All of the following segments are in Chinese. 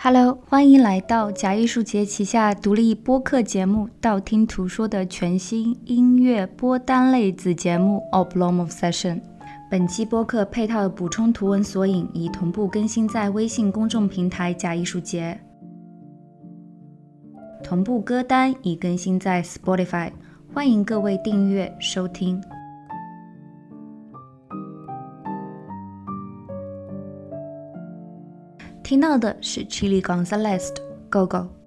Hello，欢迎来到假艺术节旗下独立播客节目《道听途说》的全新音乐播单类子节目《Oblong of Session》。本期播客配套的补充图文索引已同步更新在微信公众平台“假艺术节”，同步歌单已更新在 Spotify，欢迎各位订阅收听。听到的是 Chili Gonzalez 的 Go Go。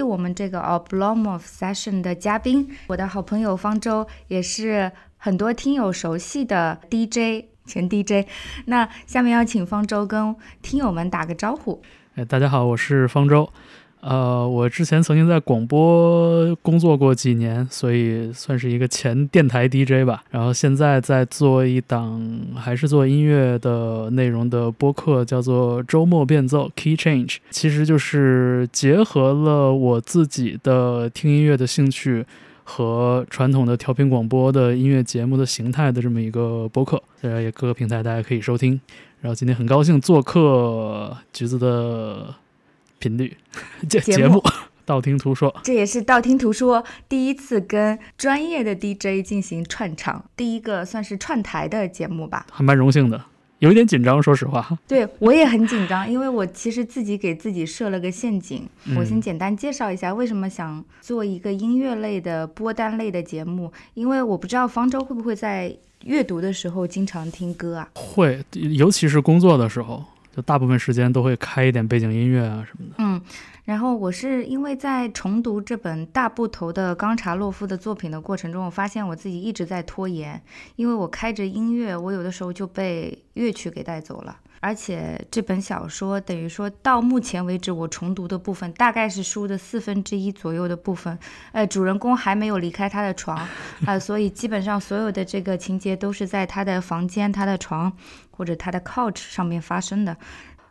我们这个 Oblong of Session 的嘉宾，我的好朋友方舟，也是很多听友熟悉的 DJ 前 DJ。那下面要请方舟跟听友们打个招呼。哎，大家好，我是方舟。呃，我之前曾经在广播工作过几年，所以算是一个前电台 DJ 吧。然后现在在做一档还是做音乐的内容的播客，叫做周末变奏 Key Change，其实就是结合了我自己的听音乐的兴趣和传统的调频广播的音乐节目的形态的这么一个播客。呃，也各个平台大家可以收听。然后今天很高兴做客橘子的。频率 节节目，道听途说，这也是道听途说第一次跟专业的 DJ 进行串场，第一个算是串台的节目吧，还蛮荣幸的，有一点紧张，说实话。对我也很紧张，因为我其实自己给自己设了个陷阱。我先简单介绍一下为什么想做一个音乐类的播单类的节目，因为我不知道方舟会不会在阅读的时候经常听歌啊？会，尤其是工作的时候。就大部分时间都会开一点背景音乐啊什么的。嗯，然后我是因为在重读这本大部头的冈察洛夫的作品的过程中，我发现我自己一直在拖延，因为我开着音乐，我有的时候就被乐曲给带走了。而且这本小说等于说到目前为止，我重读的部分大概是书的四分之一左右的部分。呃，主人公还没有离开他的床，啊，所以基本上所有的这个情节都是在他的房间、他的床或者他的 couch 上面发生的。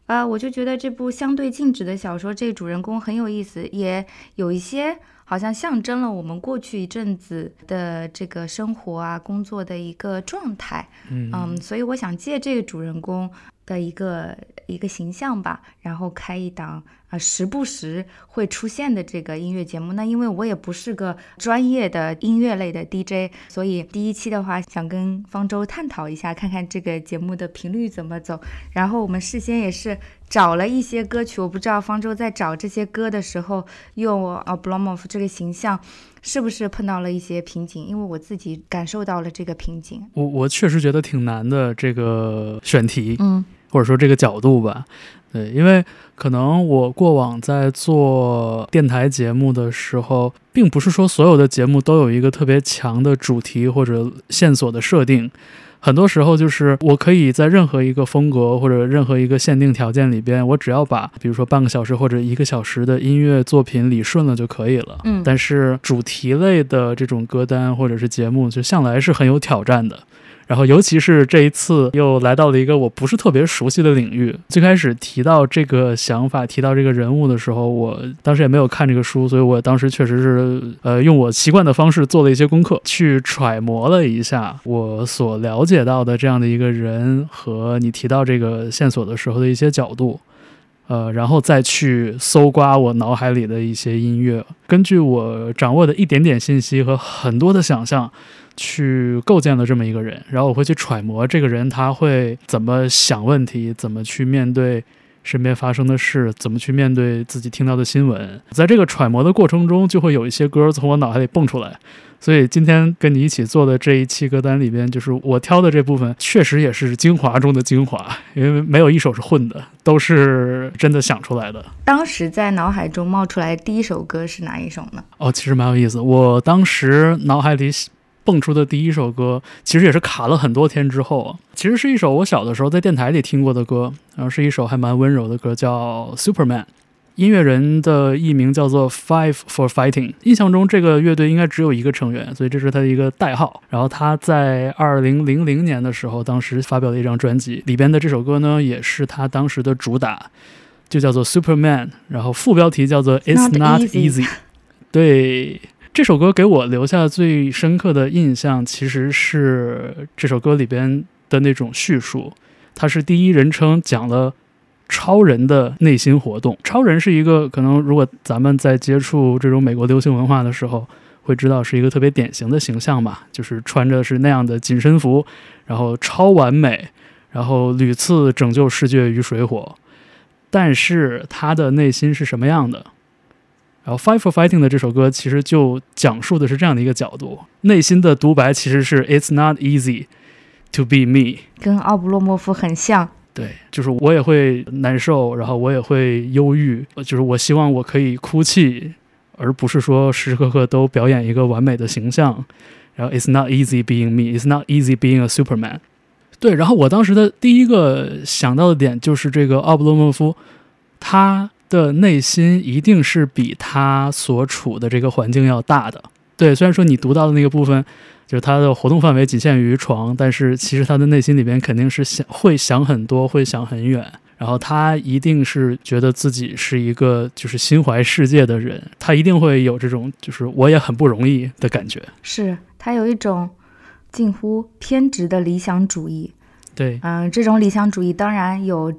啊，我就觉得这部相对静止的小说，这个主人公很有意思，也有一些好像象征了我们过去一阵子的这个生活啊、工作的一个状态。嗯，所以我想借这个主人公。的一个一个形象吧，然后开一档啊，时不时会出现的这个音乐节目。那因为我也不是个专业的音乐类的 DJ，所以第一期的话，想跟方舟探讨一下，看看这个节目的频率怎么走。然后我们事先也是找了一些歌曲，我不知道方舟在找这些歌的时候，用啊 Blomov 这个形象。是不是碰到了一些瓶颈？因为我自己感受到了这个瓶颈。我我确实觉得挺难的，这个选题，嗯，或者说这个角度吧。对，因为可能我过往在做电台节目的时候，并不是说所有的节目都有一个特别强的主题或者线索的设定。很多时候就是我可以在任何一个风格或者任何一个限定条件里边，我只要把比如说半个小时或者一个小时的音乐作品理顺了就可以了。嗯，但是主题类的这种歌单或者是节目，就向来是很有挑战的。然后尤其是这一次又来到了一个我不是特别熟悉的领域。最开始提到这个想法、提到这个人物的时候，我当时也没有看这个书，所以我当时确实是呃用我习惯的方式做了一些功课，去揣摩了一下我所了解到的这样的一个人和你提到这个线索的时候的一些角度。呃，然后再去搜刮我脑海里的一些音乐，根据我掌握的一点点信息和很多的想象，去构建了这么一个人。然后我会去揣摩这个人他会怎么想问题，怎么去面对身边发生的事，怎么去面对自己听到的新闻。在这个揣摩的过程中，就会有一些歌从我脑海里蹦出来。所以今天跟你一起做的这一期歌单里边，就是我挑的这部分，确实也是精华中的精华，因为没有一首是混的，都是真的想出来的。当时在脑海中冒出来第一首歌是哪一首呢？哦，其实蛮有意思。我当时脑海里蹦出的第一首歌，其实也是卡了很多天之后，其实是一首我小的时候在电台里听过的歌，然后是一首还蛮温柔的歌，叫《Superman》。音乐人的艺名叫做 Five for Fighting，印象中这个乐队应该只有一个成员，所以这是他的一个代号。然后他在二零零零年的时候，当时发表了一张专辑，里边的这首歌呢，也是他当时的主打，就叫做 Superman。然后副标题叫做 It's Not Easy。对这首歌给我留下最深刻的印象，其实是这首歌里边的那种叙述，它是第一人称讲了。超人的内心活动。超人是一个可能，如果咱们在接触这种美国流行文化的时候，会知道是一个特别典型的形象吧，就是穿着是那样的紧身服，然后超完美，然后屡次拯救世界于水火。但是他的内心是什么样的？然后《Fight for Fighting》的这首歌其实就讲述的是这样的一个角度，内心的独白其实是 "It's not easy to be me"，跟奥布洛莫夫很像。对，就是我也会难受，然后我也会忧郁，就是我希望我可以哭泣，而不是说时时刻刻都表演一个完美的形象。然后，It's not easy being me. It's not easy being a Superman. 对，然后我当时的第一个想到的点就是这个奥布洛莫夫，他的内心一定是比他所处的这个环境要大的。对，虽然说你读到的那个部分。就是他的活动范围仅限于床，但是其实他的内心里边肯定是想会想很多，会想很远。然后他一定是觉得自己是一个就是心怀世界的人，他一定会有这种就是我也很不容易的感觉。是他有一种近乎偏执的理想主义。对，嗯，这种理想主义当然有。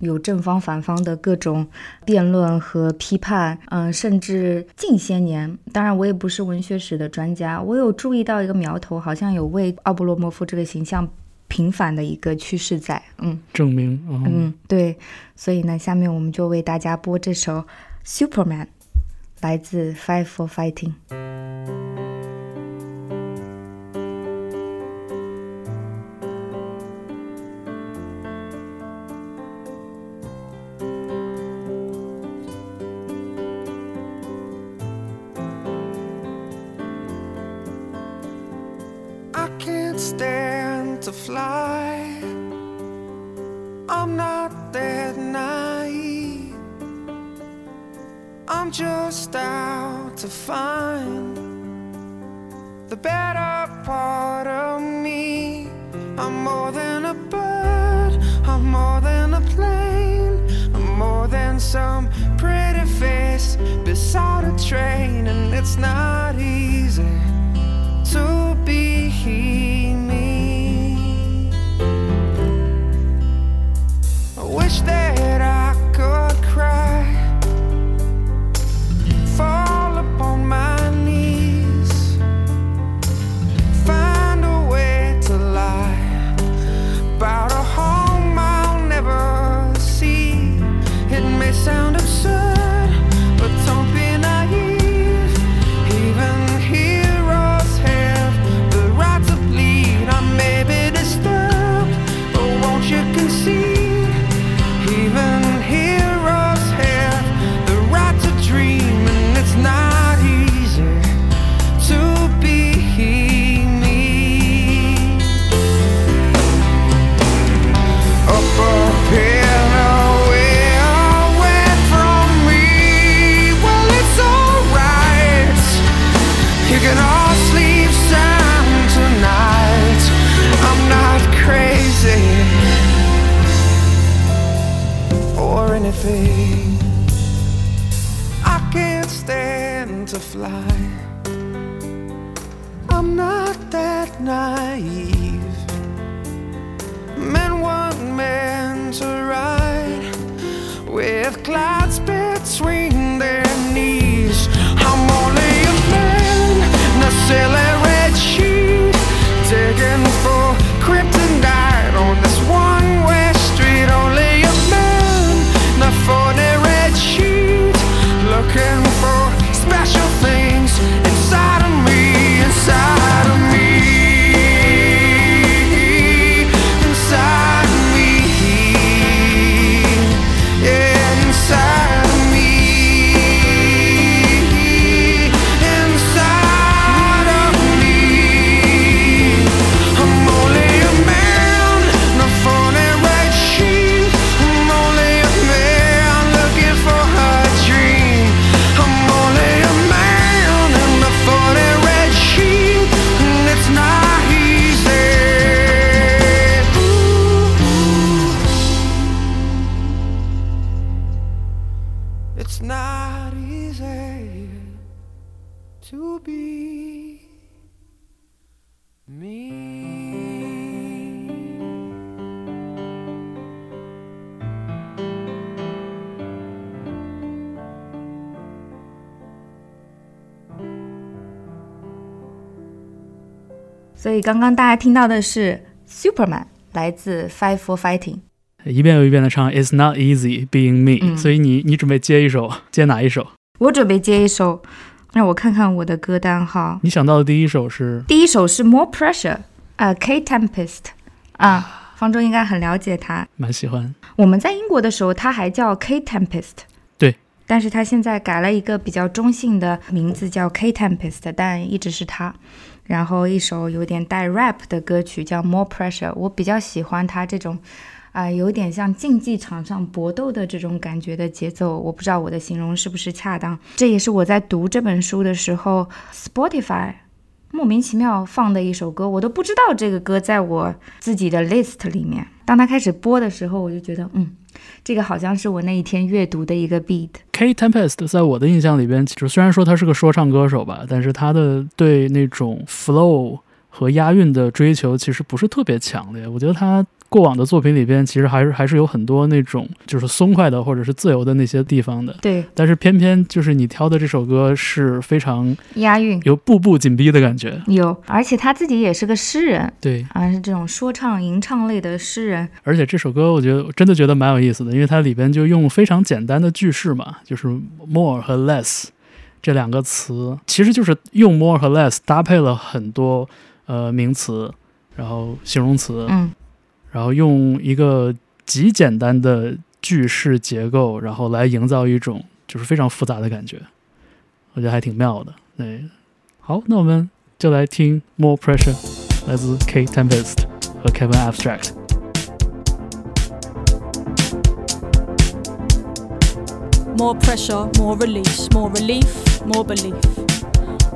有正方反方的各种辩论和批判，嗯，甚至近些年，当然我也不是文学史的专家，我有注意到一个苗头，好像有为奥布洛莫夫这个形象平反的一个趋势在，嗯，证明，嗯，对，所以呢，下面我们就为大家播这首《Superman》，来自《Five for Fighting》。Stand to fly. I'm not that naive. I'm just out to find the better part of me. I'm more than a bird, I'm more than a plane, I'm more than some pretty face beside a train, and it's not easy to be me. I wish that I 所以刚刚大家听到的是 Superman，来自 Five for Fighting。一遍又一遍的唱 "It's not easy being me"，、嗯所以你你准备接一首，接哪一首？我准备接一首，让我看看我的歌单哈。你想到的第一首是第一首是 More Pressure，呃，K Tempest，啊，方舟应该很了解他。蛮喜欢，我们在英国的时候，他还叫 K Tempest，对，但是他现在改了一个比较中性的名字，叫 K Tempest，但一直是他。然后一首有点带 rap 的歌曲叫 More Pressure，我比较喜欢他这种，啊、有点像竞技场上搏斗的这种感觉的节奏。我不知道我的形容是不是恰当。这也是我在读这本书的时候，Spotify 莫名其妙放的一首歌，我都不知道这个歌在我自己的 list 里面。当它开始播的时候，我就觉得，嗯，这个好像是我那一天阅读的一个 beat。K Tempest，在我的印象里边，其实虽然说他是个说唱歌手吧，但是他的对那种 flow 和押韵的追求其实不是特别强烈。我觉得他过往的作品里边，其实还是还是有很多那种就是松快的或者是自由的那些地方的。对，但是偏偏就是你挑的这首歌是非常押韵有步步紧逼的感觉。有，而且他自己也是个诗人对，啊，是这种说唱、吟唱类的诗人。而且这首歌我觉得我真的觉得蛮有意思的，因为它里边就用非常简单的句式嘛，就是 more 和 less 这两个词，其实就是用 more 和 less 搭配了很多呃名词，然后形容词，嗯，然后用一个极简单的句式结构，然后来营造一种就是非常复杂的感觉，我觉得还挺妙的。对，好，那我们就来听 More Pressure，来自 K Tempest 和 Kevin Abstract。More pressure, more release, more relief, more belief.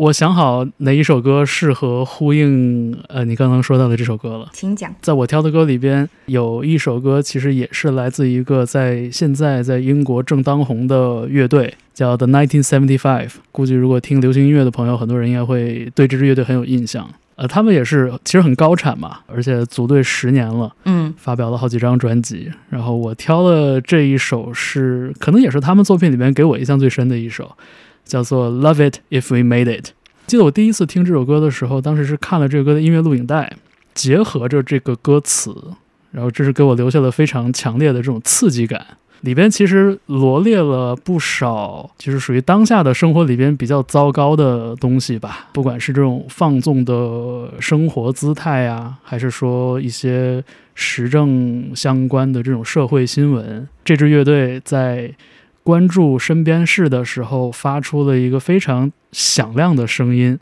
我想好哪一首歌适合呼应呃你刚刚说到的这首歌了。请讲。在我挑的歌里边，有一首歌其实也是来自一个在现在在英国正当红的乐队，叫 The Nineteen Seventy Five。估计如果听流行音乐的朋友，很多人应该会对这支乐队很有印象。呃，他们也是其实很高产嘛，而且组队十年了，嗯，发表了好几张专辑。然后我挑的这一首是，可能也是他们作品里面给我印象最深的一首，叫做《Love It If We Made It》。记得我第一次听这首歌的时候，当时是看了这个歌的音乐录影带，结合着这个歌词，然后这是给我留下了非常强烈的这种刺激感。里边其实罗列了不少，就是属于当下的生活里边比较糟糕的东西吧，不管是这种放纵的生活姿态啊，还是说一些时政相关的这种社会新闻。这支乐队在关注身边事的时候，发出了一个非常响亮的声音，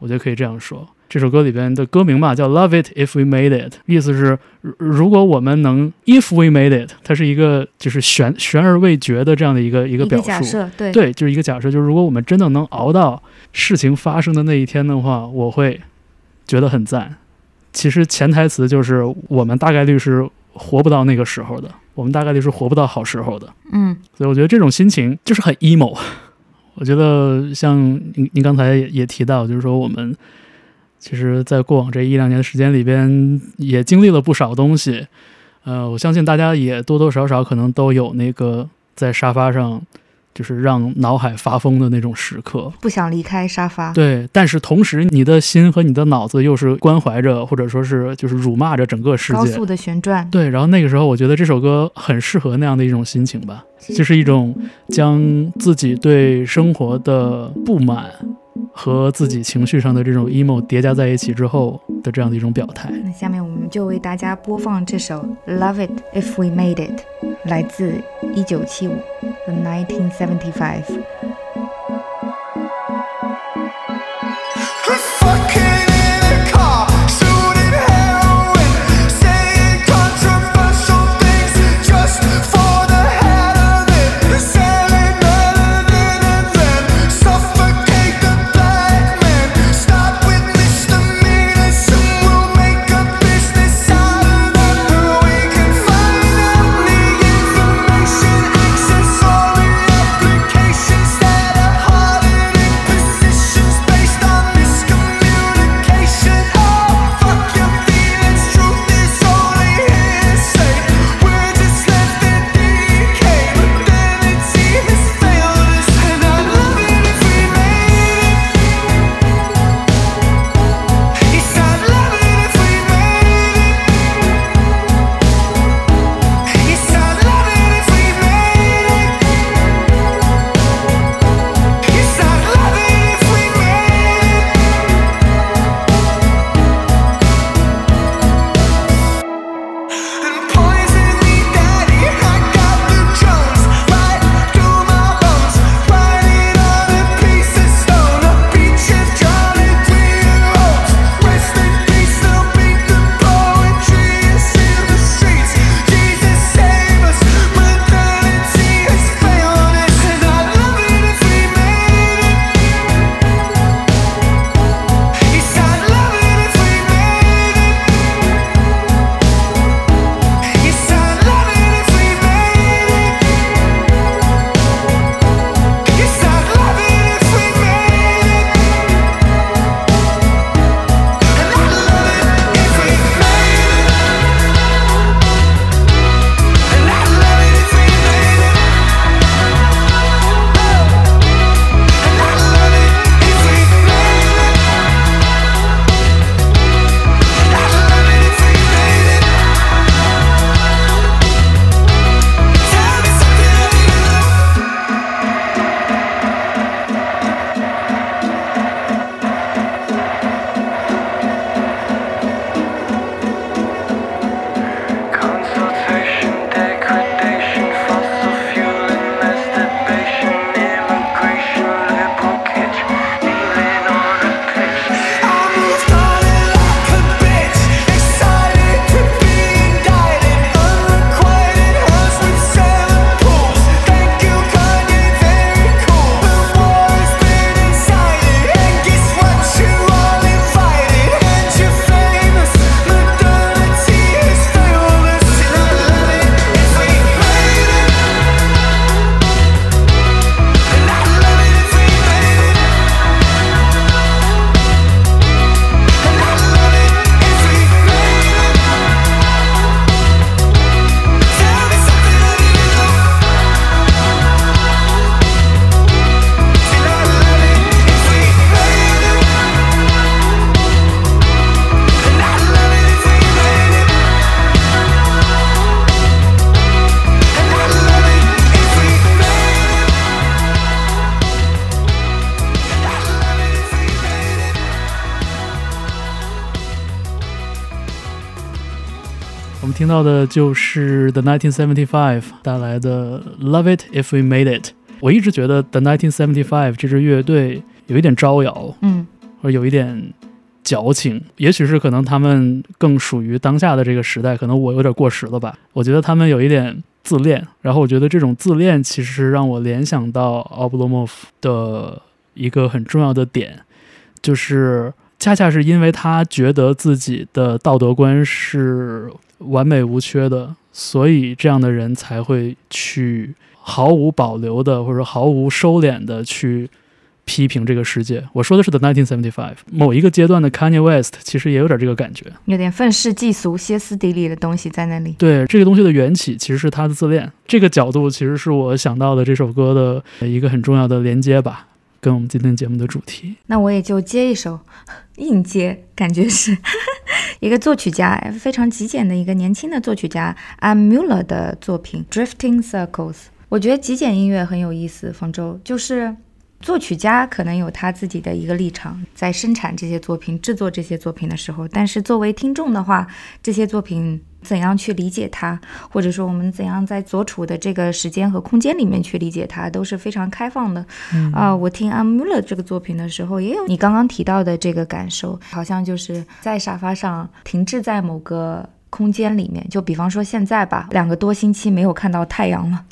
我觉得可以这样说。这首歌里边的歌名嘛，叫《Love It If We Made It》，意思是如如果我们能 If We Made It，它是一个就是悬悬而未决的这样的一个一个表述。假设，对，对，就是一个假设，就是如果我们真的能熬到事情发生的那一天的话，我会觉得很赞。其实潜台词就是我们大概率是活不到那个时候的，我们大概率是活不到好时候的。嗯，所以我觉得这种心情就是很 emo。我觉得像您您刚才也也提到，就是说我们其实，在过往这一两年的时间里边，也经历了不少东西。呃，我相信大家也多多少少可能都有那个在沙发上，就是让脑海发疯的那种时刻。不想离开沙发，对，但是同时你的心和你的脑子又是关怀着，或者说是就是辱骂着整个世界。高速的旋转，对，然后那个时候，我觉得这首歌很适合那样的一种心情吧，就是一种将自己对生活的不满和自己情绪上的这种 emo 叠加在一起之后的这样的一种表态。那下面我们就为大家播放这首《Love It If We Made It》，来自1975，《The 1975。听到的就是 The 1975带来的 Love It If We Made It。我一直觉得 The 1975这支乐队有一点招摇，嗯，或者有一点矫情，也许是可能他们更属于当下的这个时代，可能我有点过时了吧。我觉得他们有一点自恋，然后我觉得这种自恋其实让我联想到 Oblomov 的一个很重要的点，就是恰恰是因为他觉得自己的道德观是完美无缺的，所以这样的人才会去毫无保留的或者毫无收敛的去批评这个世界。我说的是 The nineteen seventy five，某一个阶段的 Kanye West，其实也有点这个感觉。有点愤世嫉俗、歇斯底里的东西在那里。对这个东西的缘起，其实是他的自恋。这个角度其实是我想到的这首歌的一个很重要的连接吧，跟我们今天节目的主题。那我也就接一首，硬接，感觉是 一个作曲家，非常极简的一个年轻的作曲家 a m u l l e r 的作品《Drifting Circles》。我觉得极简音乐很有意思，方舟就是。作曲家可能有他自己的一个立场，在生产这些作品、制作这些作品的时候，但是作为听众的话，这些作品怎样去理解它，或者说我们怎样在所处的这个时间和空间里面去理解它，都是非常开放的。啊、我听阿姆勒这个作品的时候，也有你刚刚提到的这个感受，好像就是在沙发上停滞在某个。空间里面，就比方说现在吧，两个多星期没有看到太阳了。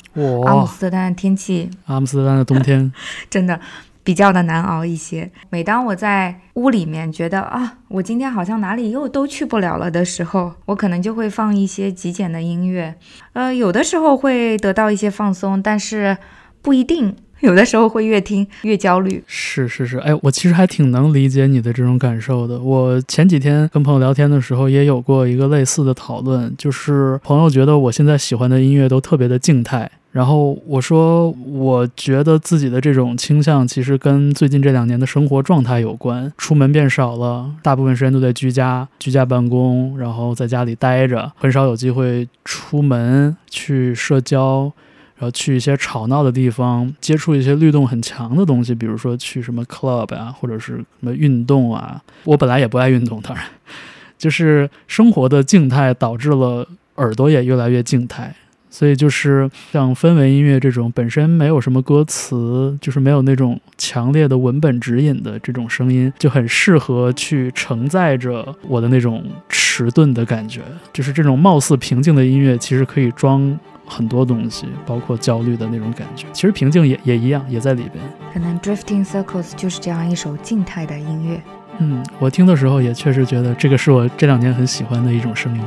阿姆，斯特丹的天气阿姆斯特丹的冬天，真的比较的难熬一些。每当我在屋里面觉得啊，我今天好像哪里又都去不了了的时候，我可能就会放一些极简的音乐。呃，有的时候会得到一些放松，但是不一定。有的时候会越听越焦虑。是是是，哎，我其实还挺能理解你的这种感受的。我前几天跟朋友聊天的时候，也有过一个类似的讨论，就是朋友觉得我现在喜欢的音乐都特别的静态。然后我说，我觉得自己的这种倾向其实跟最近这两年的生活状态有关，出门变少了，大部分时间都在居家、居家办公，然后在家里待着，很少有机会出门去社交。然后去一些吵闹的地方，接触一些律动很强的东西，比如说去什么 club 啊，或者是什么运动啊。我本来也不爱运动，当然，就是生活的静态导致了耳朵也越来越静态。所以就是像氛围音乐这种本身没有什么歌词，就是没有那种强烈的文本指引的这种声音，就很适合去承载着我的那种迟钝的感觉。就是这种貌似平静的音乐，其实可以装很多东西，包括焦虑的那种感觉。其实平静也也一样，也在里边。可能 Drifting Circles 就是这样一首静态的音乐。嗯，我听的时候也确实觉得这个是我这两年很喜欢的一种声音。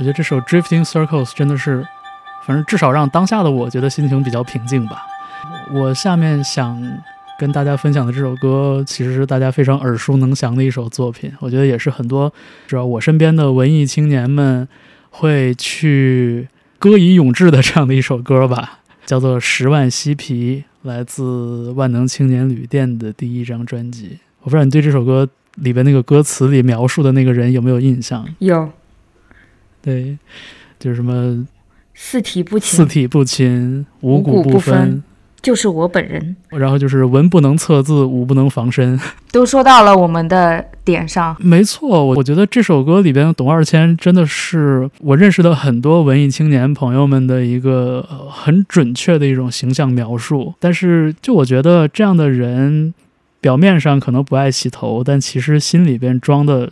我觉得这首《Drifting Circles》真的是，反正至少让当下的我觉得心情比较平静吧。我下面想跟大家分享的这首歌，其实是大家非常耳熟能详的一首作品。我觉得也是很多，主要我身边的文艺青年们会去歌以咏志的这样的一首歌吧，叫做《十万嬉皮》，来自万能青年旅店的第一张专辑。我不知道你对这首歌里边那个歌词里描述的那个人有没有印象？有对，就是什么四体不勤四勤，体不勤，五五谷不分，就是我本人。然后就是文不能测字，武不能防身。都说到了我们的点上，没错，我我觉得这首歌里边董二千真的是我认识的很多文艺青年朋友们的一个呃很准确的一种形象描述。但是就我觉得这样的人，表面上可能不爱洗头，但其实心里边装的。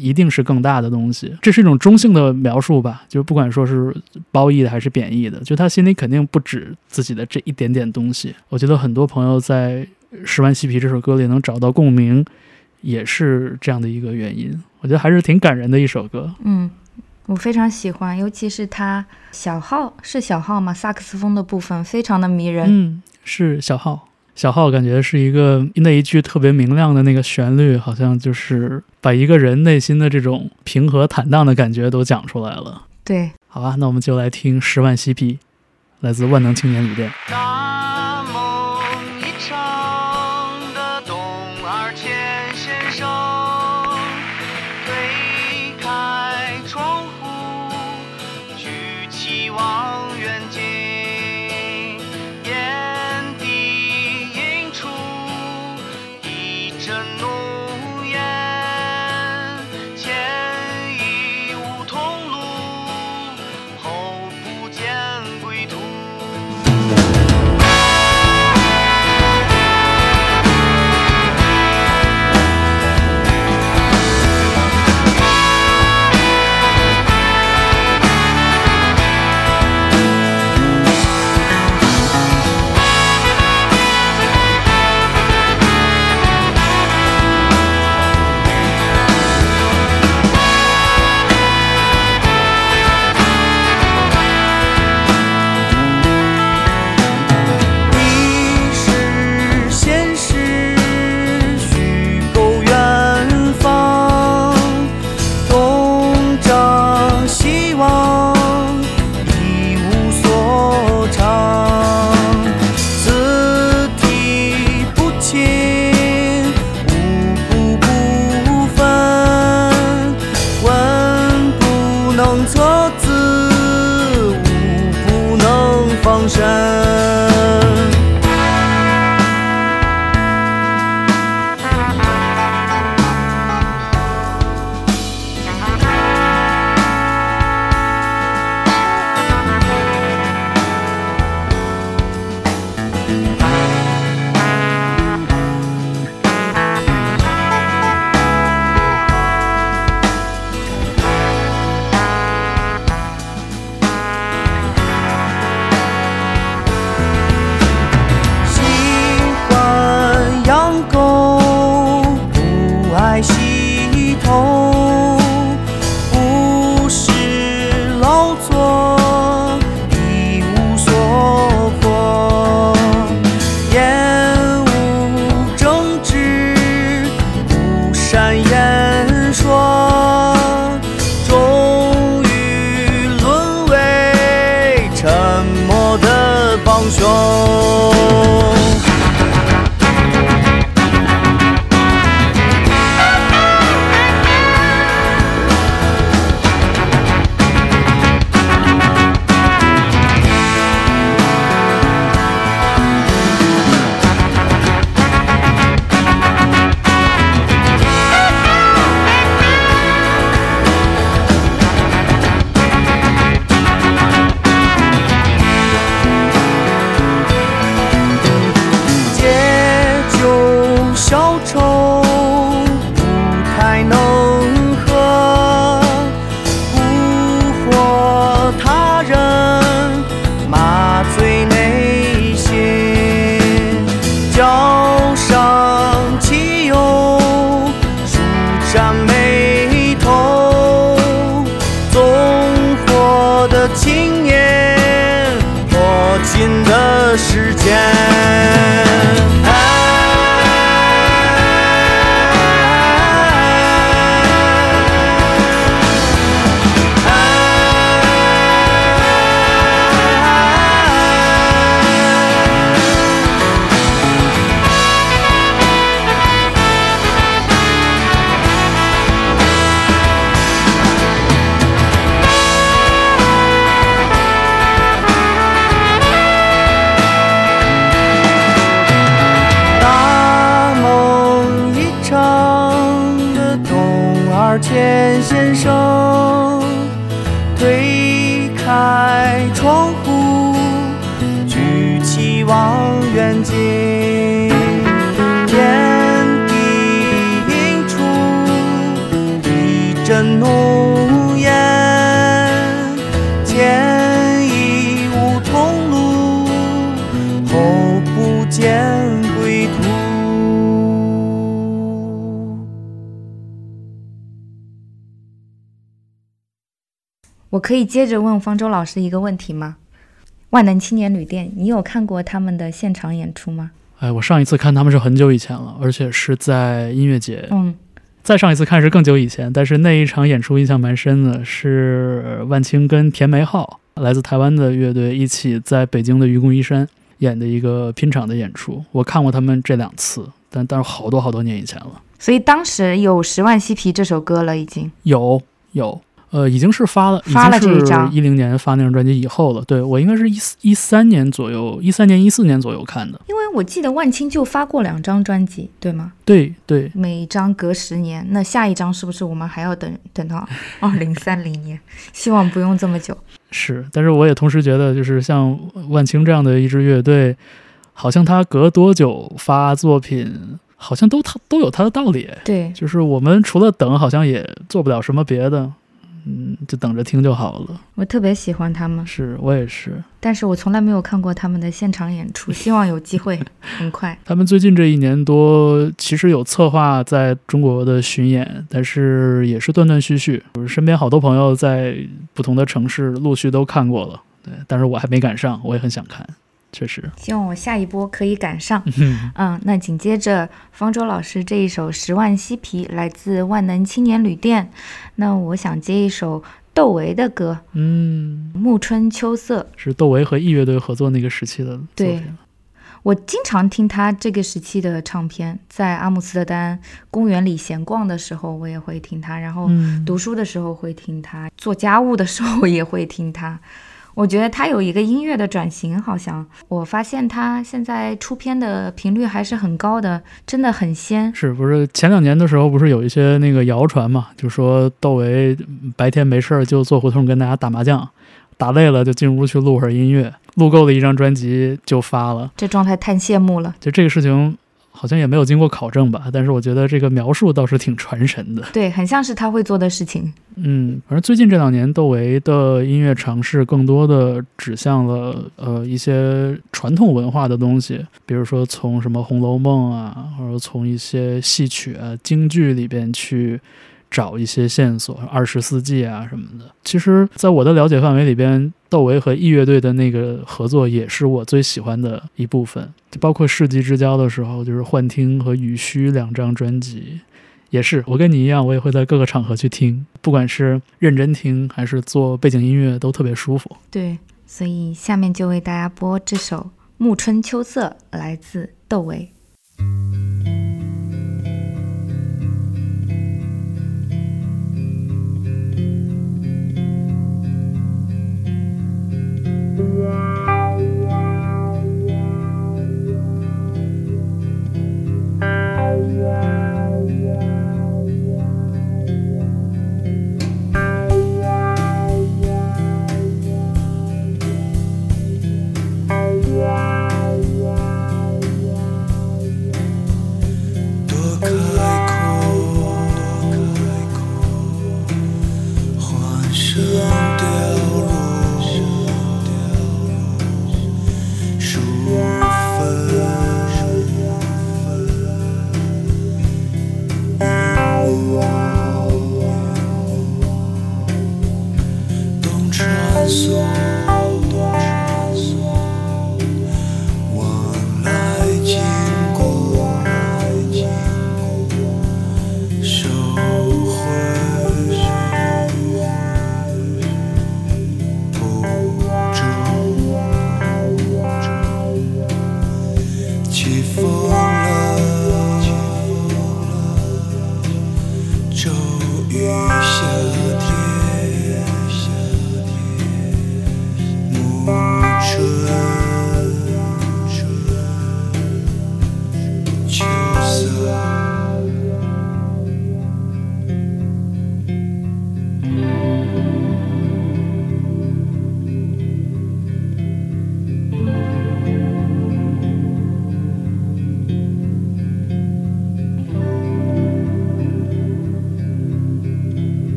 一定是更大的东西，这是一种中性的描述吧，就不管说是褒义的还是贬义的，就他心里肯定不止自己的这一点点东西。我觉得很多朋友在《十万嬉皮》这首歌里能找到共鸣，也是这样的一个原因。我觉得还是挺感人的一首歌。嗯，我非常喜欢，尤其是他小号是小号吗？萨克斯风的部分非常的迷人。嗯，是小号。小号感觉是一个那一句特别明亮的那个旋律，好像就是把一个人内心的这种平和坦荡的感觉都讲出来了。对，好吧，那我们就来听《十万嬉皮》，来自万能青年旅店。可以接着问方舟老师一个问题吗？万能青年旅店，你有看过他们的现场演出吗？哎，我上一次看他们是很久以前了，而且是在音乐节。嗯，再上一次看是更久以前，但是那一场演出印象蛮深的，是万青跟田梅浩来自台湾的乐队一起在北京的愚公移山演的一个拼场的演出。我看过他们这两次，但但是好多好多年以前了。所以当时有《十万嬉皮》这首歌了，已经。有有，呃，已经是发了，发了这一张一零年发那张专辑以后了。对我应该是一四一三年左右，一三年一四年左右看的。因为我记得万青就发过两张专辑，对吗？对对，每一张隔十年，那下一张是不是我们还要等等到 二零三零年？希望不用这么久。是，但是我也同时觉得，就是像万青这样的一支乐队，好像他隔多久发作品，好像都他都有他的道理。对，就是我们除了等，好像也做不了什么别的，嗯，就等着听就好了。我特别喜欢他们，是我也是。但是我从来没有看过他们的现场演出，希望有机会很快。他们最近这一年多，其实有策划在中国的巡演，但是也是断断续续。我身边好多朋友在不同的城市陆续都看过了，对，但是我还没赶上，我也很想看，确实。希望我下一波可以赶上。嗯，那紧接着方舟老师这一首《十万嬉皮》来自万能青年旅店，那我想接一首窦唯的歌，嗯，《暮春秋色》。是窦唯和 E 乐队合作那个时期的作对。我经常听他这个时期的唱片，在阿姆斯特丹公园里闲逛的时候，我也会听他；然后嗯，读书的时候会听他，做家务的时候也会听他。我觉得他有一个音乐的转型，好像我发现他现在出片的频率还是很高的，真的很仙。是不是前两年的时候，不是有一些那个谣传嘛？就说窦唯白天没事儿就坐胡同跟大家打麻将，打累了就进屋去录会儿音乐，录够了一张专辑就发了。这状态太羡慕了。就这个事情好像也没有经过考证吧，但是我觉得这个描述倒是挺传神的。对，很像是他会做的事情。嗯，反正最近这两年，窦唯的音乐尝试更多的指向了呃一些传统文化的东西，比如说从什么《红楼梦》啊，或者从一些戏曲啊、京剧里边去找一些线索，二十四纪啊什么的。其实，在我的了解范围里边，窦唯和 E 乐队的那个合作也是我最喜欢的一部分，就包括世纪之交的时候，就是幻听和雨虚两张专辑。也是，我跟你一样，我也会在各个场合去听，不管是认真听还是做背景音乐，都特别舒服。对，所以下面就为大家播这首《暮春秋色》，来自窦唯。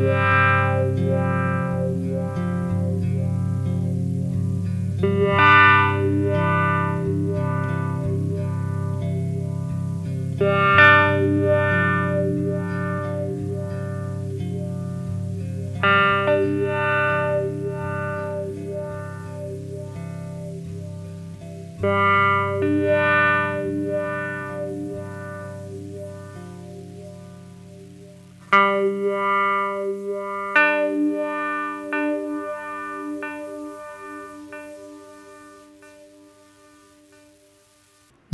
Yeah.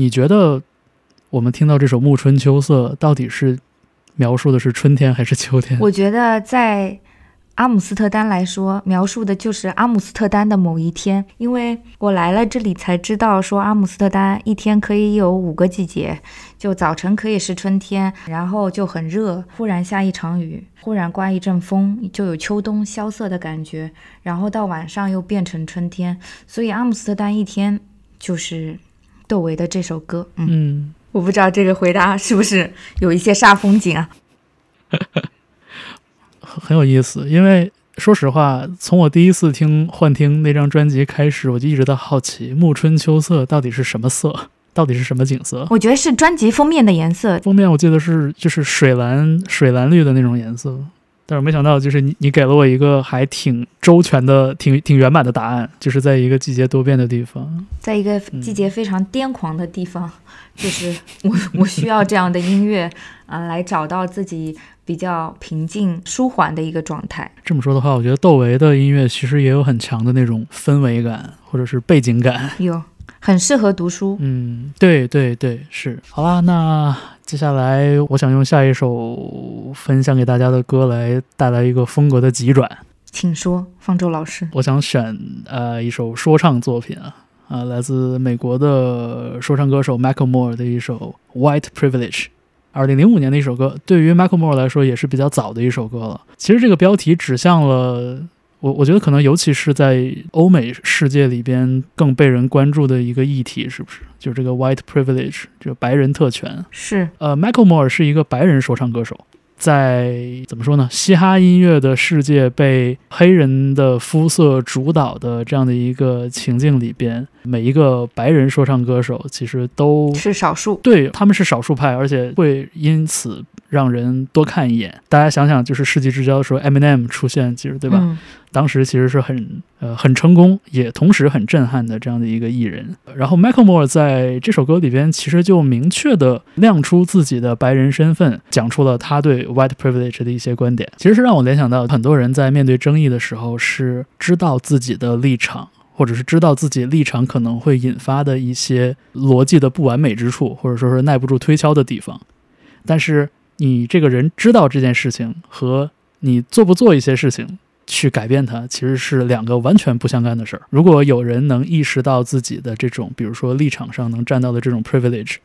你觉得我们听到这首《暮春秋色》到底是描述的是春天还是秋天？我觉得在阿姆斯特丹来说，描述的就是阿姆斯特丹的某一天。因为我来了这里才知道，说阿姆斯特丹一天可以有五个季节，就早晨可以是春天，然后就很热，忽然下一场雨，忽然刮一阵风，就有秋冬萧瑟的感觉，然后到晚上又变成春天。所以阿姆斯特丹一天就是窦唯的这首歌。嗯，嗯，我不知道这个回答是不是有一些煞风景啊？很很有意思。因为说实话，从我第一次听幻听那张专辑开始，我就一直在好奇暮春秋色到底是什么色，到底是什么景色。我觉得是专辑封面的颜色，封面我记得是就是水蓝水蓝绿的那种颜色，但是没想到就是你你给了我一个还挺周全的、挺挺圆满的答案，就是在一个季节多变的地方。在一个季节非常癫狂的地方，就是我我需要这样的音乐啊、来找到自己比较平静舒缓的一个状态。这么说的话，我觉得窦唯的音乐其实也有很强的那种氛围感或者是背景感。有很适合读书。嗯，对对对，是。好啦，那接下来我想用下一首分享给大家的歌来带来一个风格的急转。请说，方舟老师。我想选呃一首说唱作品啊啊、来自美国的说唱歌手 Michael Moore 的一首《White Privilege》。二零零五年的一首歌，对于 Michael Moore 来说也是比较早的一首歌了。其实这个标题指向了我，我觉得可能尤其是在欧美世界里边更被人关注的一个议题，是不是？就是这个 White Privilege，这个白人特权。是呃，Michael Moore 是一个白人说唱歌手，在怎么说呢？嘻哈音乐的世界被黑人的肤色主导的这样的一个情境里边，每一个白人说唱歌手其实都是少数。对他们是少数派，而且会因此让人多看一眼。大家想想，就是世纪之交的时候，Eminem 出现，其实对吧？嗯当时其实是很呃很成功，也同时很震撼的这样的一个艺人。然后 Michael Moore 在这首歌里边，其实就明确的亮出自己的白人身份，讲出了他对 white privilege 的一些观点。其实是让我联想到，很多人在面对争议的时候，是知道自己的立场。或者是知道自己立场可能会引发的一些逻辑的不完美之处，或者说是耐不住推敲的地方，但是你这个人知道这件事情和你做不做一些事情去改变它，其实是两个完全不相干的事儿。如果有人能意识到自己的这种，比如说立场上能占到的这种 privilege，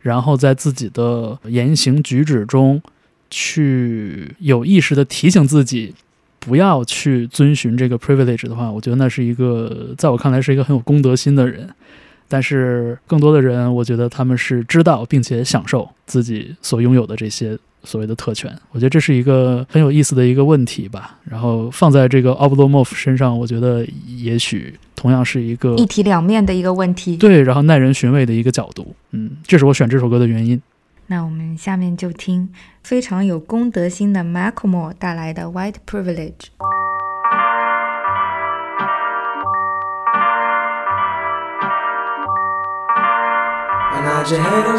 然后在自己的言行举止中去有意识的提醒自己。不要去遵循这个 privilege 的话，我觉得那是一个，在我看来是一个很有公德心的人。但是更多的人，我觉得他们是知道并且享受自己所拥有的这些所谓的特权。我觉得这是一个很有意思的一个问题吧。然后放在这个奥布罗莫夫身上，我觉得也许同样是一个一体两面的一个问题。对，然后耐人寻味的一个角度。嗯，这是我选这首歌的原因。那我们下面就听非常有公德心的 Macklemore 带来的《White Privilege》。want your head to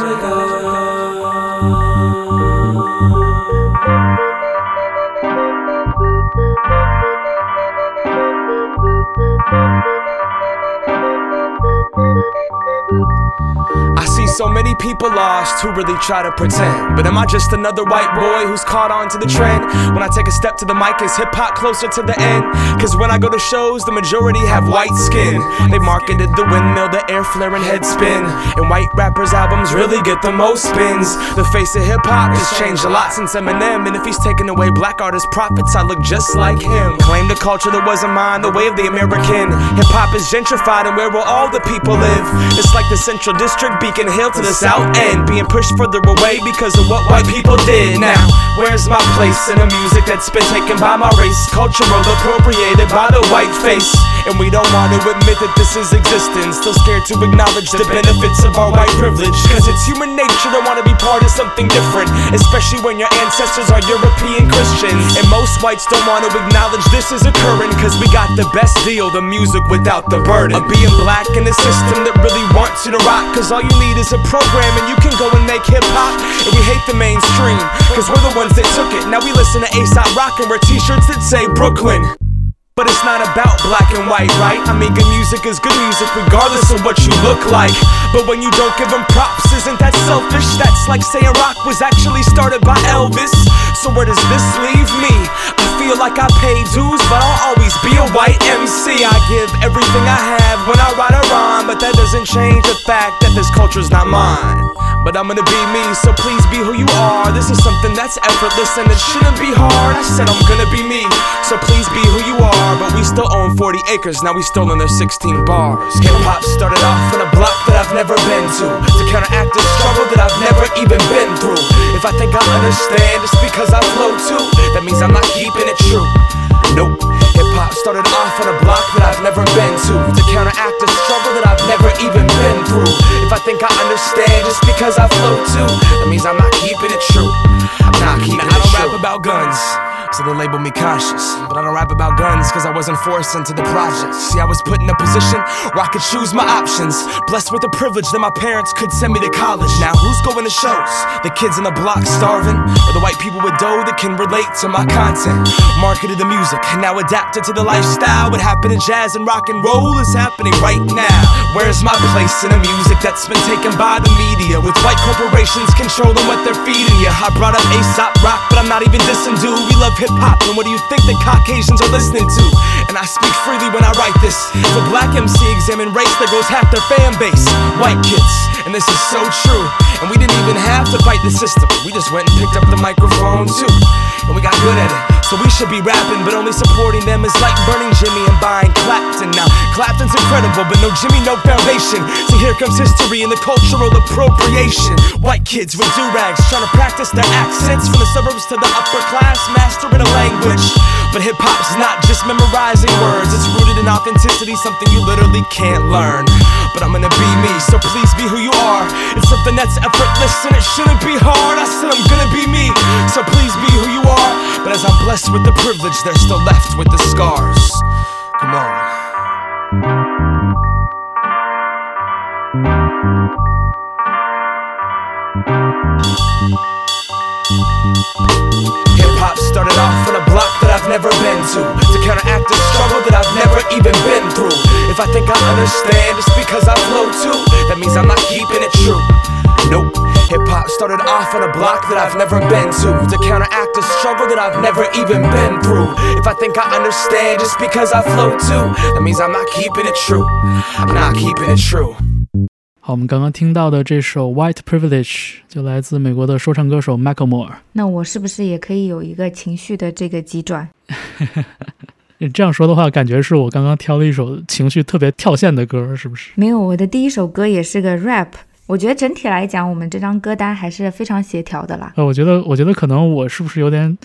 wake. I see so many people lost who really try to pretend. But am I just another white boy who's caught on to the trend? When I take a step to the mic, is hip hop closer to the end? Cause when I go to shows, the majority have white skin. They marketed the windmill, the air flare and head spin. And white rappers' albums really get the most spins. The face of hip hop has changed a lot since Eminem. And if he's taken away black artists' profits, I look just like him. Claim the culture that wasn't mine, the way of the American. Hip hop is gentrified, and where will all the people live? It's like the Central District, Beacon Hill to the South End, being pushed further away because of what white people did. Now, where's my place in the music that's been taken by my race? Cultural appropriated by the white face. And we don't want to admit that this is existence. Still scared to acknowledge the benefits of our white privilege. Cause it's human nature to want to be part of something different. Especially when your ancestors are European Christians. And most whites don't want to acknowledge this is occurring. Cause we got the best deal, the music without the burden. Of being black in a system that really wants you to rock. Cause all you need is a program and you can go and make hip hop. And we hate the mainstream. Cause we're the ones that took it. Now we listen to ASAP Rock and wear t shirts that say Brooklyn. But it's not about black and white, right? I mean, good music is good music regardless of what you look like. But when you don't give them props, isn't that selfish? That's like saying rock was actually started by Elvis. So where does this leave me? I feel like I pay dues, but I'll always be a white MC. I give everything I have when I write a rhyme, but that doesn't change the fact that this culture's not mine. But I'm gonna be me, so please be who you are. This is something that's effortless and it shouldn't be hard. I said I'm gonna be me, so please be who you are. But we still own 40 acres, now we stolen their 16 bars. Hip hop started off on a block that I've never been to, to counteract the struggle that I've never even been through. If I think I understand, it's because I flow too. That means I'm not keeping it true. Nope. Hip hop started off on a block that I've never been to To counteract a struggle that I've never even been through If I think I understand just because I flow too That means I'm not keeping it true I'm not keeping now, it I don't true. rap about guns so they label me cautious. But I don't rap about guns cause I wasn't forced into the project. See, I was put in a position where I could choose my options. Blessed with the privilege that my parents could send me to college. Now, who's going to shows? The kids in the block starving? Or the white people with dough that can relate to my content? Marketed the music, and now adapted to the lifestyle. What happened in jazz and rock and roll is happening right now. Where's my place in the music that's been taken by the media? With white corporations controlling what they're feeding you. I brought up ASAP rock, but I'm not even dissing, dude. We love hip hop, and what do you think the Caucasians are listening to? And I speak freely when I write this. If a black MC examine race, there goes half their fan base. White kids, and this is so true. And we didn't even have to fight the system. We just went and picked up the microphone too. And we got good at it. So we should be rapping, but only supporting them is like burning Jimmy and buying Clapton. Now, Clapton's incredible, but no Jimmy, no foundation. So here comes history and the cultural appropriation. White kids with do rags trying to practice their accents from the suburbs to the upper class, mastering a language. But hip hop's not just memorizing words, it's rooted in authenticity, something you literally can't learn. But I'm gonna be me, so please be who you are. It's something that's effortless and it shouldn't be hard. I said I'm gonna be me, so please be who are. But as I'm blessed with the privilege, they're still left with the scars. Come on. Hip hop started off on a block that I've never been to To counteract the struggle that I've never even been through If I think I understand it's because I flow too That means I'm not keeping it true Nope Hip hop started off on a block that I've never been to To counteract the struggle that I've never even been through If I think I understand just because I flow too That means I'm not keeping it true I'm not keeping it true 好，我们刚刚听到的这首《White Privilege》就来自美国的说唱歌手 Macklemore。那我是不是也可以有一个情绪的这个急转？你这样说的话，感觉是我刚刚挑了一首情绪特别跳线的歌，是不是？没有，我的第一首歌也是个 rap。我觉得整体来讲，我们这张歌单还是非常协调的啦。呃，我觉得，我觉得可能我是不是有点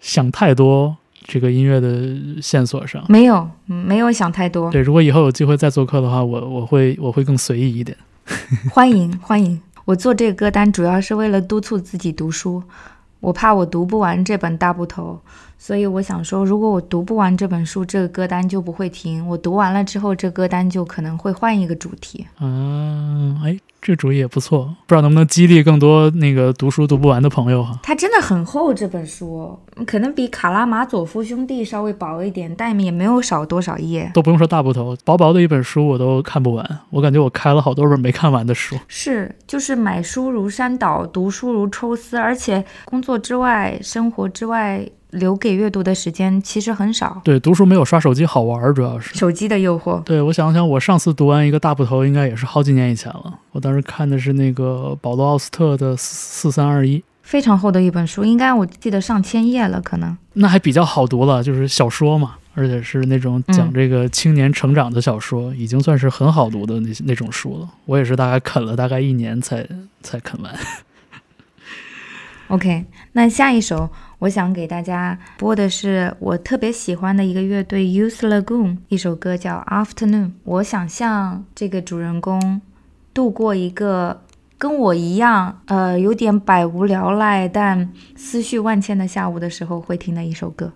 想太多这个音乐的线索上？没有，没有想太多。对，如果以后有机会再做客的话，我我会我会更随意一点。欢迎欢迎！我做这个歌单主要是为了督促自己读书，我怕我读不完这本大部头，所以我想说，如果我读不完这本书，这个歌单就不会停。我读完了之后，这歌单就可能会换一个主题。嗯，哎，这主意也不错，不知道能不能激励更多那个读书读不完的朋友哈。它真的很厚，这本书可能比《卡拉马佐夫兄弟》稍微薄一点，但也没有少多少页。都不用说大部头，薄薄的一本书我都看不完。我感觉我开了好多本没看完的书。是，就是买书如山倒，读书如抽丝，而且工作之外、生活之外。留给阅读的时间其实很少，对，读书没有刷手机好玩儿，主要是手机的诱惑。对我想想，我上次读完一个大部头，应该也是好几年以前了。我当时看的是那个保罗·奥斯特的《四三二一》，非常厚的一本书，应该我记得上千页了，可能那还比较好读了，就是小说嘛，而且是那种讲这个青年成长的小说，已经算是很好读的那那种书了。我也是大概啃了大概一年才才啃完。OK，那下一首。我想给大家播的是我特别喜欢的一个乐队 u s e Lagoon 一首歌叫 Afternoon。我想象这个主人公度过一个跟我一样，呃，有点百无聊赖但思绪万千的下午的时候会听的一首歌。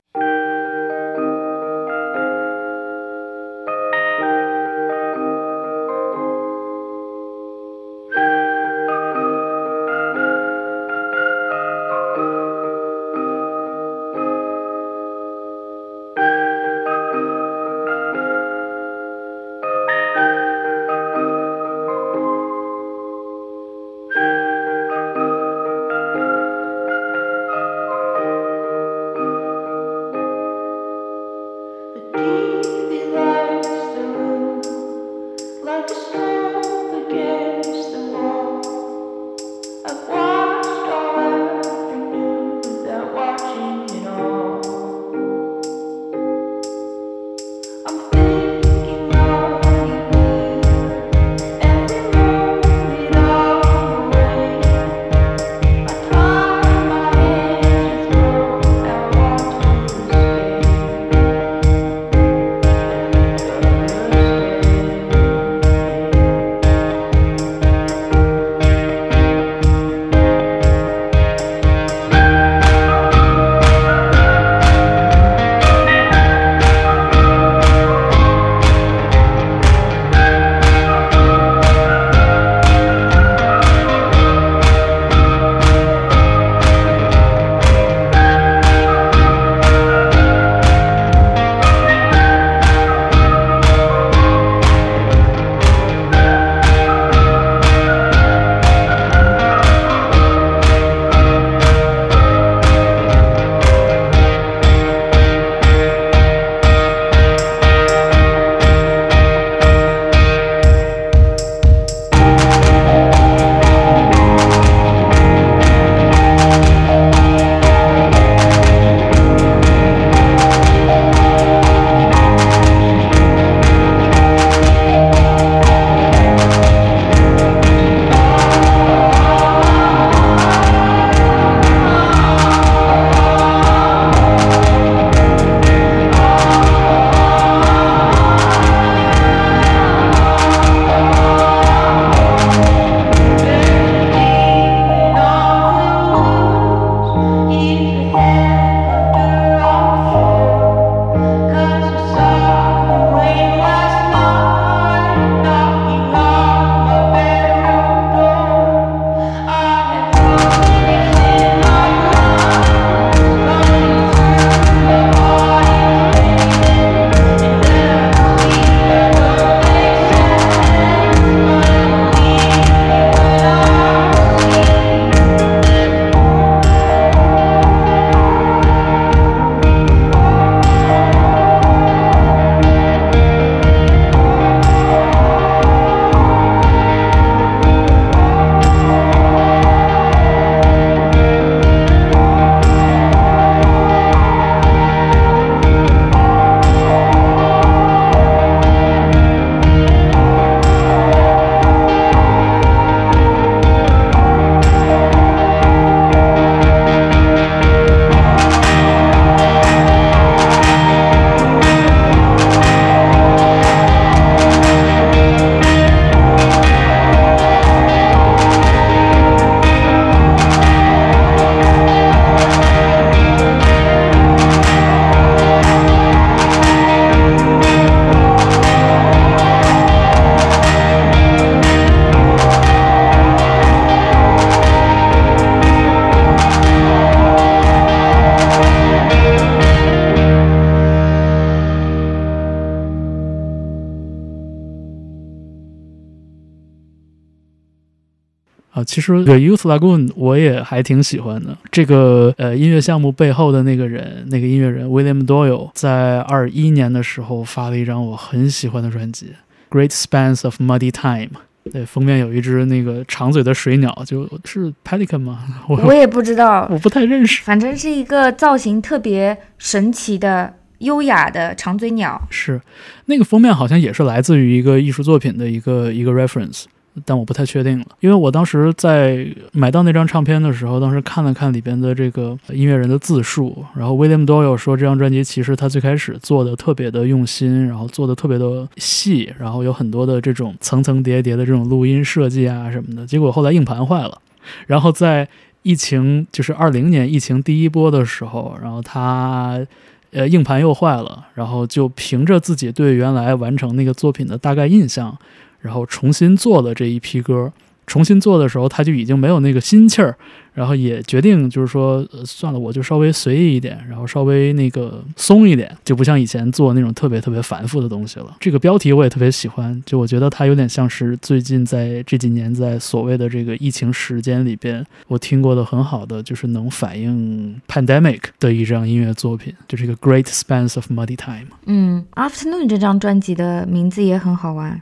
其实 The Youth Lagoon 我也还挺喜欢的。这个呃音乐项目背后的那个人，那个音乐人 William Doyle，在二一年的时候发了一张我很喜欢的专辑《Great Spans of Muddy Time》。对，封面有一只那个长嘴的水鸟，就是 pelican 吗？我我也不知道，我不太认识。反正是一个造型特别神奇的、优雅的长嘴鸟。是，那个封面好像也是来自于一个艺术作品的一个一个 reference。但我不太确定了，因为我当时在买到那张唱片的时候，当时看了看里边的这个音乐人的自述，然后 William Doyle 说这张专辑其实他最开始做的特别的用心，然后做的特别的细，然后有很多的这种层层叠叠的这种录音设计啊什么的。结果后来硬盘坏了，然后在疫情就是二零年疫情第一波的时候，然后他呃硬盘又坏了，然后就凭着自己对原来完成那个作品的大概印象。然后重新做了这一批歌，重新做的时候他就已经没有那个心气儿，然后也决定就是说，呃，算了，我就稍微随意一点，然后稍微那个松一点，就不像以前做那种特别特别繁复的东西了。这个标题我也特别喜欢，就我觉得它有点像是最近在这几年在所谓的这个疫情时间里边，我听过的很好的就是能反映 pandemic 的一张音乐作品，就是一个 Great Spans of Muddy Time。嗯，Afternoon 这张专辑的名字也很好玩。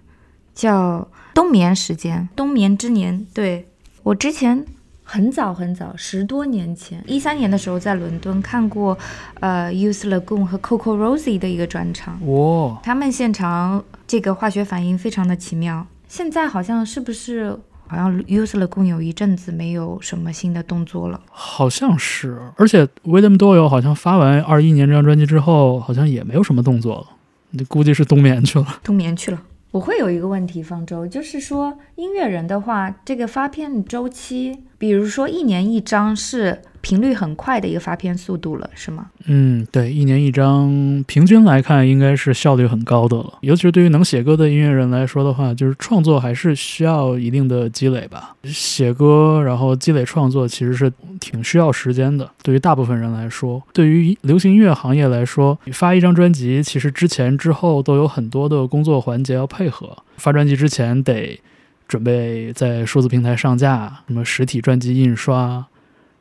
叫冬眠时间，冬眠之年。对我之前很早很早，十多年前，一三年的时候在伦敦看过，呃，Youth Lagoon 和 Coco Rosie 的一个专场。哇，他们现场这个化学反应非常的奇妙。现在好像是不是好像 Youth Lagoon 有一阵子没有什么新的动作了？好像是，而且 William Doyle 好像发完二一年这张专辑之后，好像也没有什么动作了。你估计是冬眠去了。冬眠去了。我会有一个问题，方舟，就是说音乐人的话，这个发片周期，比如说一年一张是。频率很快的一个发片速度了，是吗？嗯，对，一年一张，平均来看应该是效率很高的了。尤其是对于能写歌的音乐人来说的话，就是创作还是需要一定的积累吧。写歌，然后积累创作，其实是挺需要时间的。对于大部分人来说，对于流行音乐行业来说，发一张专辑，其实之前之后都有很多的工作环节要配合。发专辑之前得准备在数字平台上架，什么实体专辑印刷。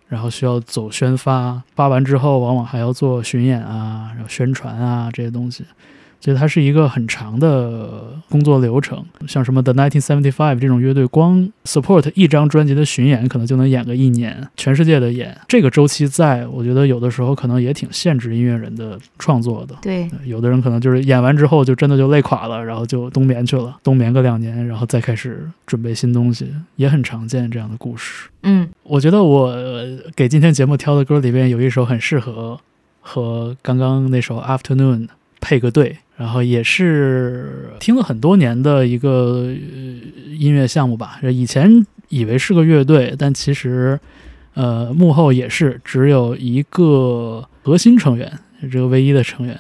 然后需要走宣发，发完之后往往还要做巡演啊，然后宣传啊这些东西。所以它是一个很长的工作流程，像什么 The 1975这种乐队，光 support 一张专辑的巡演，可能就能演个一年，全世界的演。这个周期在，我觉得有的时候可能也挺限制音乐人的创作的。对，有的人可能就是演完之后就真的就累垮了，然后就冬眠去了，冬眠个两年，然后再开始准备新东西，也很常见这样的故事。嗯，我觉得我给今天节目挑的歌里边有一首很适合和刚刚那首 Afternoon 配个对。然后也是听了很多年的一个音乐项目吧。以前以为是个乐队，但其实，呃，幕后也是只有一个核心成员，这个唯一的成员。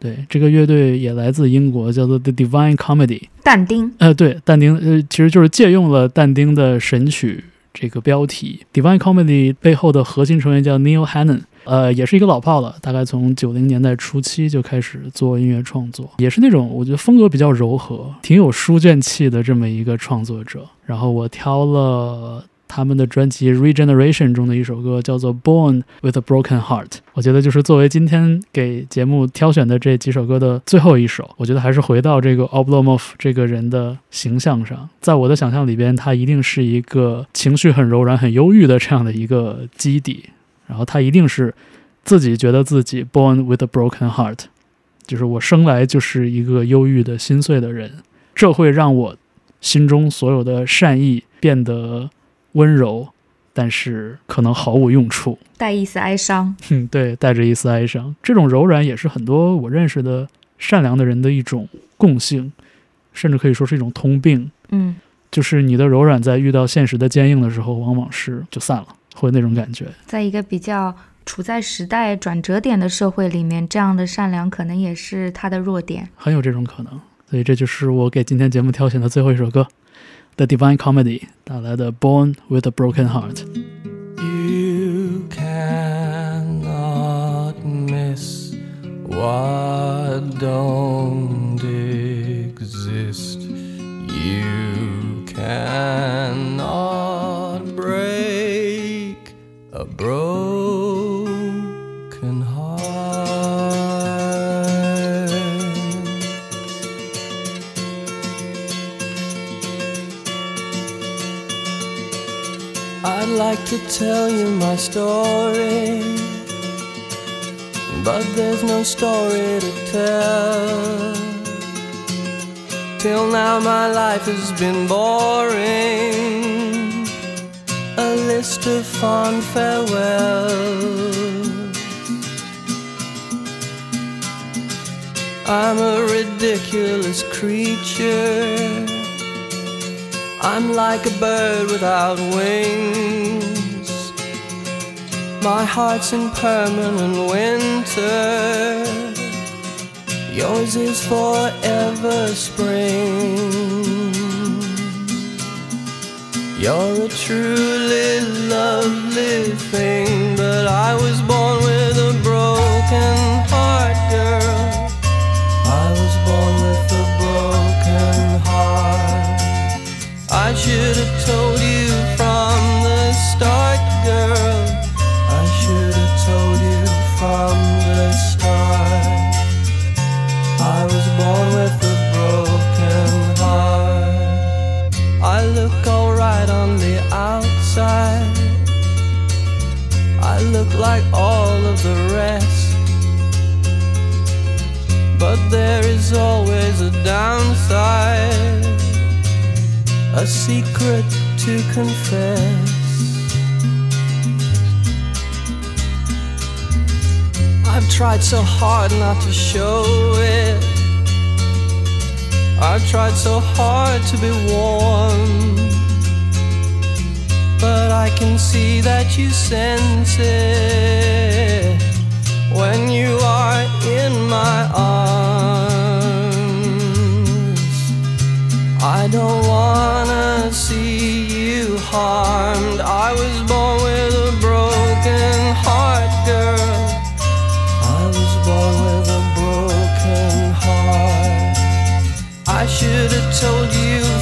对，这个乐队也来自英国，叫做 The Divine Comedy。但丁。呃，对，但丁，呃，其实就是借用了但丁的神曲这个标题。Divine Comedy 背后的核心成员叫 Neil Hannon。呃，也是一个老炮了，大概从九零年代初期就开始做音乐创作，也是那种我觉得风格比较柔和、挺有书卷气的这么一个创作者。然后我挑了他们的专辑《Regeneration》中的一首歌，叫做《Born with a Broken Heart》。我觉得就是作为今天给节目挑选的这几首歌的最后一首，我觉得还是回到这个 Oblomov 这个人的形象上，在我的想象里边，他一定是一个情绪很柔软、很忧郁的这样的一个基底。然后他一定是自己觉得自己 born with a broken heart，就是我生来就是一个忧郁的心碎的人，这会让我心中所有的善意变得温柔，但是可能毫无用处，带一丝哀伤。嗯，对，带着一丝哀伤。这种柔软也是很多我认识的善良的人的一种共性，甚至可以说是一种通病。嗯，就是你的柔软在遇到现实的坚硬的时候，往往是就散了。会那种感觉，在一个比较处在时代转折点的社会里面，这样的善良可能也是他的弱点，很有这种可能。所以这就是我给今天节目挑选的最后一首歌，《The Divine Comedy》带来的《Born with a Broken Heart》。You cannot miss what don't exist. You cannot like to tell you my story, but there's no story to tell. Till now, my life has been boring, a list of fond farewells. I'm a ridiculous creature. I'm like a bird without wings. My heart's in permanent winter. Yours is forever spring. You're a truly lovely thing, but I was born with a broken heart, girl. I was born with a broken heart. I should have told you from the start, girl. Tried so hard not to show it. I've tried so hard to be warm. But I can see that you sense it when you are in my arms. I don't wanna see you harmed. I was born with should have told you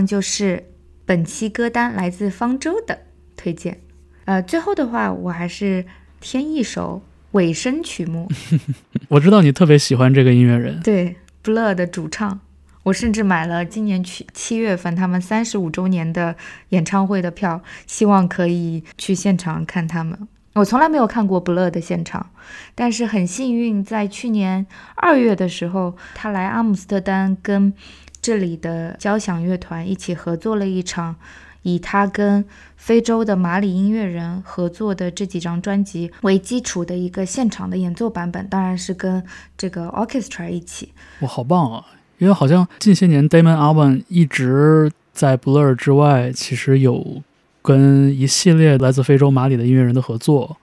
上就是本期歌单来自方舟的推荐。呃，最后的话，我还是添一首尾声曲目，我知道你特别喜欢这个音乐人，对 Blur 的主唱。我甚至买了今年去七月份他们三十五周年的演唱会的票，希望可以去现场看他们。我从来没有看过 Blur 的现场，但是很幸运，在去年二月的时候，他来阿姆斯特丹跟这里的交响乐团一起合作了一场，以他跟非洲的马里音乐人合作的这几张专辑为基础的一个现场的演奏版本，当然是跟这个 orchestra 一起。哇，好棒啊！因为好像近些年 Damon Albarn 一直在 Blur 之外，其实有跟一系列来自非洲马里的音乐人的合作，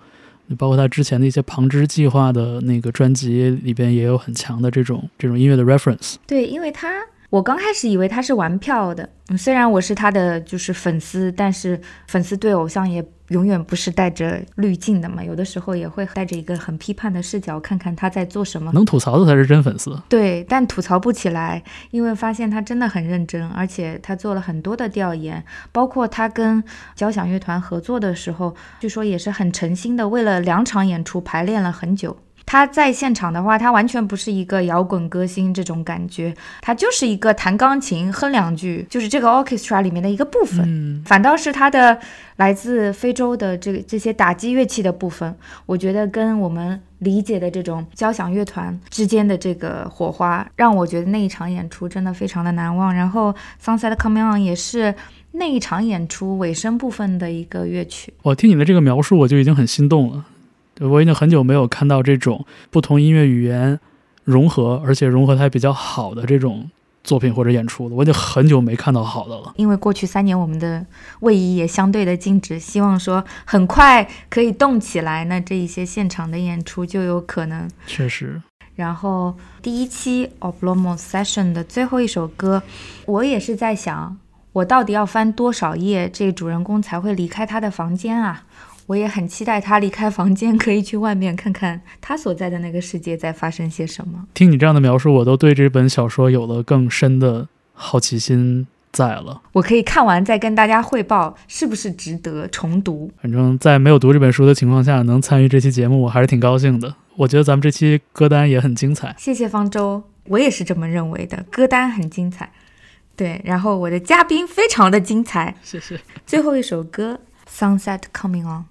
包括他之前的一些旁支计划的那个专辑里边也有很强的这种这种音乐的 reference。对，因为他，我刚开始以为他是玩票的，嗯虽然我是他的就是粉丝，但是粉丝对偶像也永远不是带着滤镜的嘛，有的时候也会带着一个很批判的视角看看他在做什么。能吐槽的才是真粉丝。对，但吐槽不起来，因为发现他真的很认真，而且他做了很多的调研，包括他跟交响乐团合作的时候，据说也是很诚心的，为了两场演出排练了很久。他在现场的话，他完全不是一个摇滚歌星这种感觉，他就是一个弹钢琴哼两句，就是这个 orchestra 里面的一个部分。嗯，反倒是他的来自非洲的这个这些打击乐器的部分，我觉得跟我们理解的这种交响乐团之间的这个火花，让我觉得那一场演出真的非常的难忘。然后《Sunset Coming On》也是那一场演出尾声部分的一个乐曲。我听你的这个描述，我就已经很心动了。我已经很久没有看到这种不同音乐语言融合，而且融合的还比较好的这种作品或者演出了。我已经很久没看到好的了。因为过去三年我们的位移也相对的静止，希望说很快可以动起来，那这一些现场的演出就有可能。确实，然后第一期 Oblomos Session 的最后一首歌，我也是在想，我到底要翻多少页，这个主人公才会离开他的房间啊？我也很期待他离开房间，可以去外面看看他所在的那个世界在发生些什么。听你这样的描述，我都对这本小说有了更深的好奇心在了。我可以看完再跟大家汇报是不是值得重读。反正，在没有读这本书的情况下，能参与这期节目，我还是挺高兴的。我觉得咱们这期歌单也很精彩。谢谢方舟，我也是这么认为的，歌单很精彩。对，然后我的嘉宾非常的精彩。谢谢。最后一首歌《Sunset Coming On》。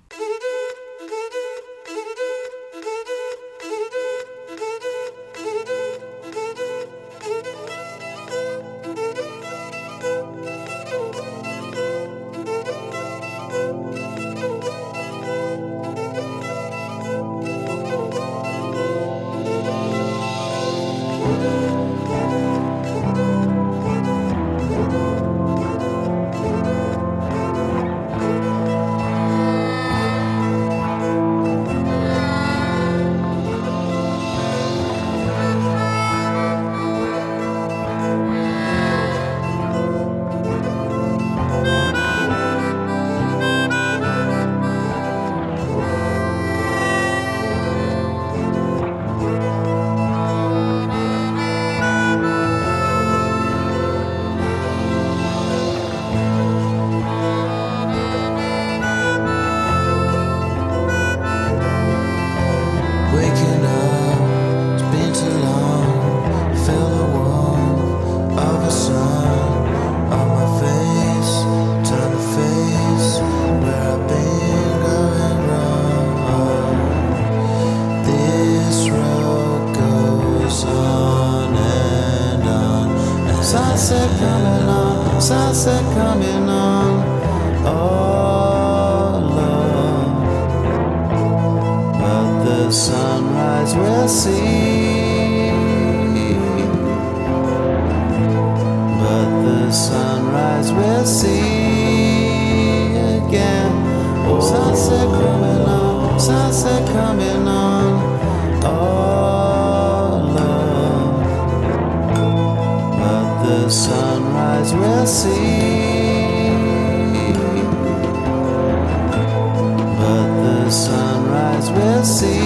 See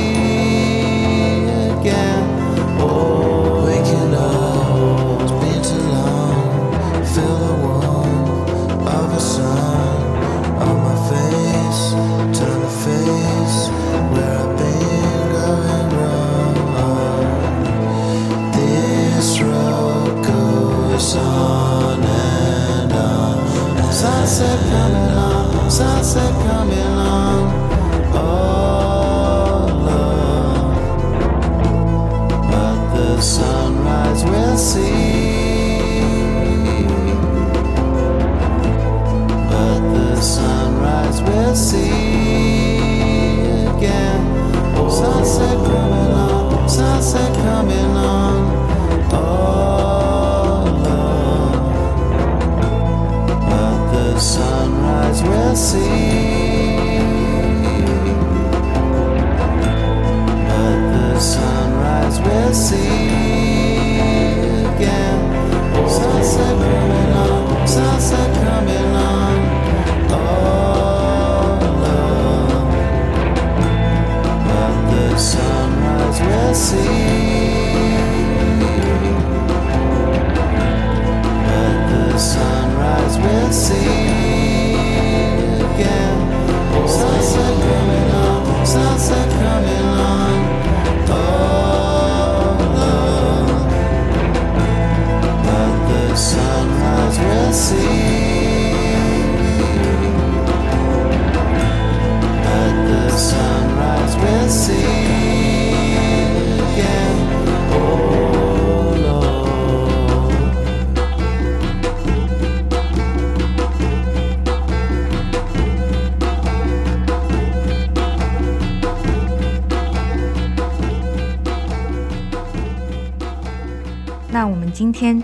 今天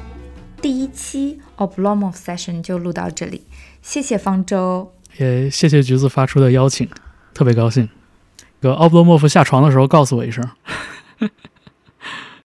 第一期 Oblomov Session 就录到这里，谢谢方舟。也谢谢橘子发出的邀请，特别高兴。这个奥布洛莫夫下床的时候告诉我一声。